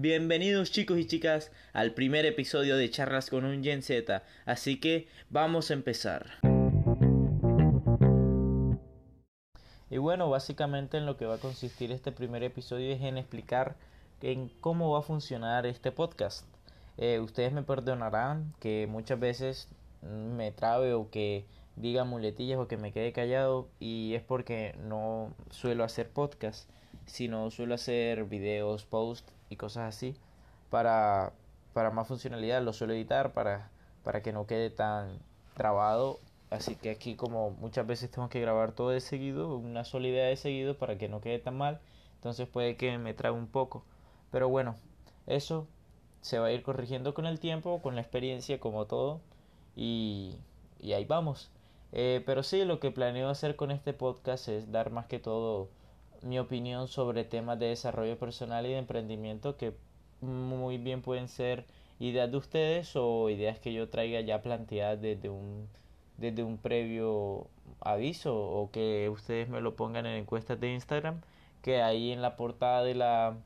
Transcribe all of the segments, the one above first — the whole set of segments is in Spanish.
Bienvenidos chicos y chicas al primer episodio de Charlas con un Gen Z, así que vamos a empezar. Y bueno, básicamente en lo que va a consistir este primer episodio es en explicar en cómo va a funcionar este podcast. Eh, ustedes me perdonarán que muchas veces me trabe o que diga muletillas o que me quede callado y es porque no suelo hacer podcast, sino suelo hacer videos, posts y cosas así para, para más funcionalidad. Lo suelo editar para, para que no quede tan trabado. Así que aquí como muchas veces tengo que grabar todo de seguido, una sola idea de seguido para que no quede tan mal. Entonces puede que me trabe un poco. Pero bueno, eso se va a ir corrigiendo con el tiempo, con la experiencia, como todo. Y, y ahí vamos. Eh, pero sí, lo que planeo hacer con este podcast es dar más que todo mi opinión sobre temas de desarrollo personal y de emprendimiento que muy bien pueden ser ideas de ustedes o ideas que yo traiga ya planteadas desde un, desde un previo aviso o que ustedes me lo pongan en encuestas de Instagram que ahí en la portada de la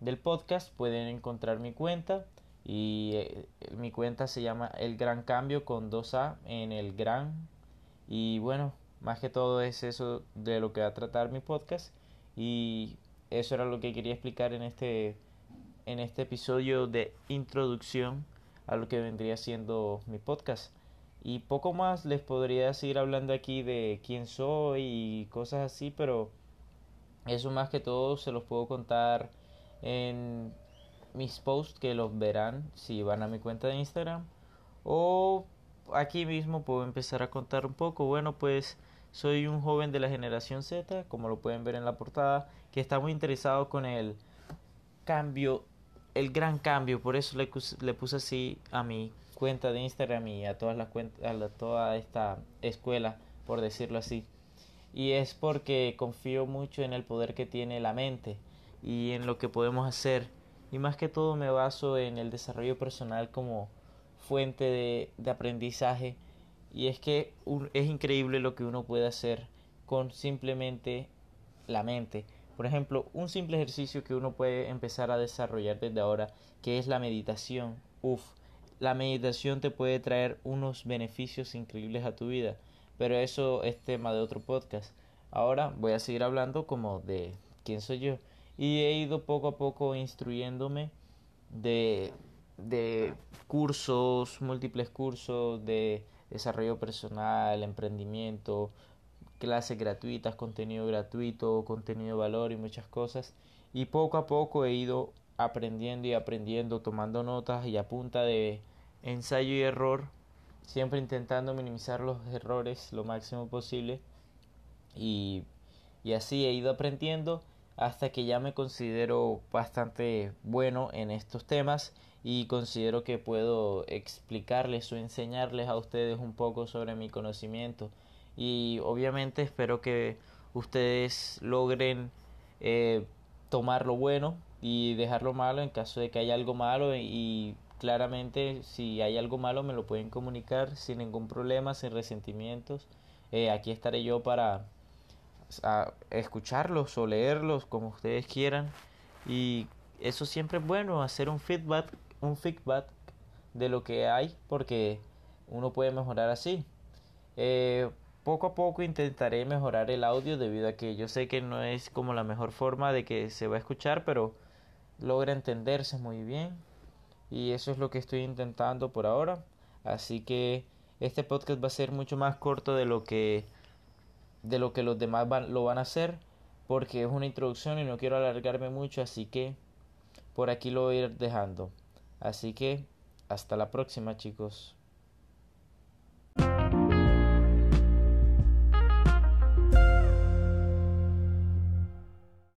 del podcast pueden encontrar mi cuenta y eh, mi cuenta se llama El Gran Cambio con 2A en el Gran. Y bueno, más que todo es eso de lo que va a tratar mi podcast. Y eso era lo que quería explicar en este, en este episodio de introducción a lo que vendría siendo mi podcast. Y poco más les podría seguir hablando aquí de quién soy y cosas así, pero eso más que todo se los puedo contar en mis posts que los verán si van a mi cuenta de Instagram o aquí mismo puedo empezar a contar un poco. Bueno, pues soy un joven de la generación Z, como lo pueden ver en la portada, que está muy interesado con el cambio, el gran cambio. Por eso le, le puse así a mi cuenta de Instagram y a todas las cuentas, a toda esta escuela, por decirlo así. Y es porque confío mucho en el poder que tiene la mente y en lo que podemos hacer. Y más que todo me baso en el desarrollo personal como fuente de, de aprendizaje y es que es increíble lo que uno puede hacer con simplemente la mente. Por ejemplo, un simple ejercicio que uno puede empezar a desarrollar desde ahora, que es la meditación. Uf, la meditación te puede traer unos beneficios increíbles a tu vida, pero eso es tema de otro podcast. Ahora voy a seguir hablando como de quién soy yo y he ido poco a poco instruyéndome de de cursos, múltiples cursos de desarrollo personal, emprendimiento, clases gratuitas, contenido gratuito, contenido de valor y muchas cosas. Y poco a poco he ido aprendiendo y aprendiendo, tomando notas y a punta de ensayo y error, siempre intentando minimizar los errores lo máximo posible. Y, y así he ido aprendiendo hasta que ya me considero bastante bueno en estos temas y considero que puedo explicarles o enseñarles a ustedes un poco sobre mi conocimiento y obviamente espero que ustedes logren eh, tomar lo bueno y dejar lo malo en caso de que haya algo malo y claramente si hay algo malo me lo pueden comunicar sin ningún problema, sin resentimientos. Eh, aquí estaré yo para escucharlos o leerlos como ustedes quieran y eso siempre es bueno hacer un feedback un feedback de lo que hay porque uno puede mejorar así. Eh, poco a poco intentaré mejorar el audio debido a que yo sé que no es como la mejor forma de que se va a escuchar, pero logra entenderse muy bien y eso es lo que estoy intentando por ahora. Así que este podcast va a ser mucho más corto de lo que de lo que los demás van, lo van a hacer porque es una introducción y no quiero alargarme mucho, así que por aquí lo voy a ir dejando. Así que hasta la próxima chicos.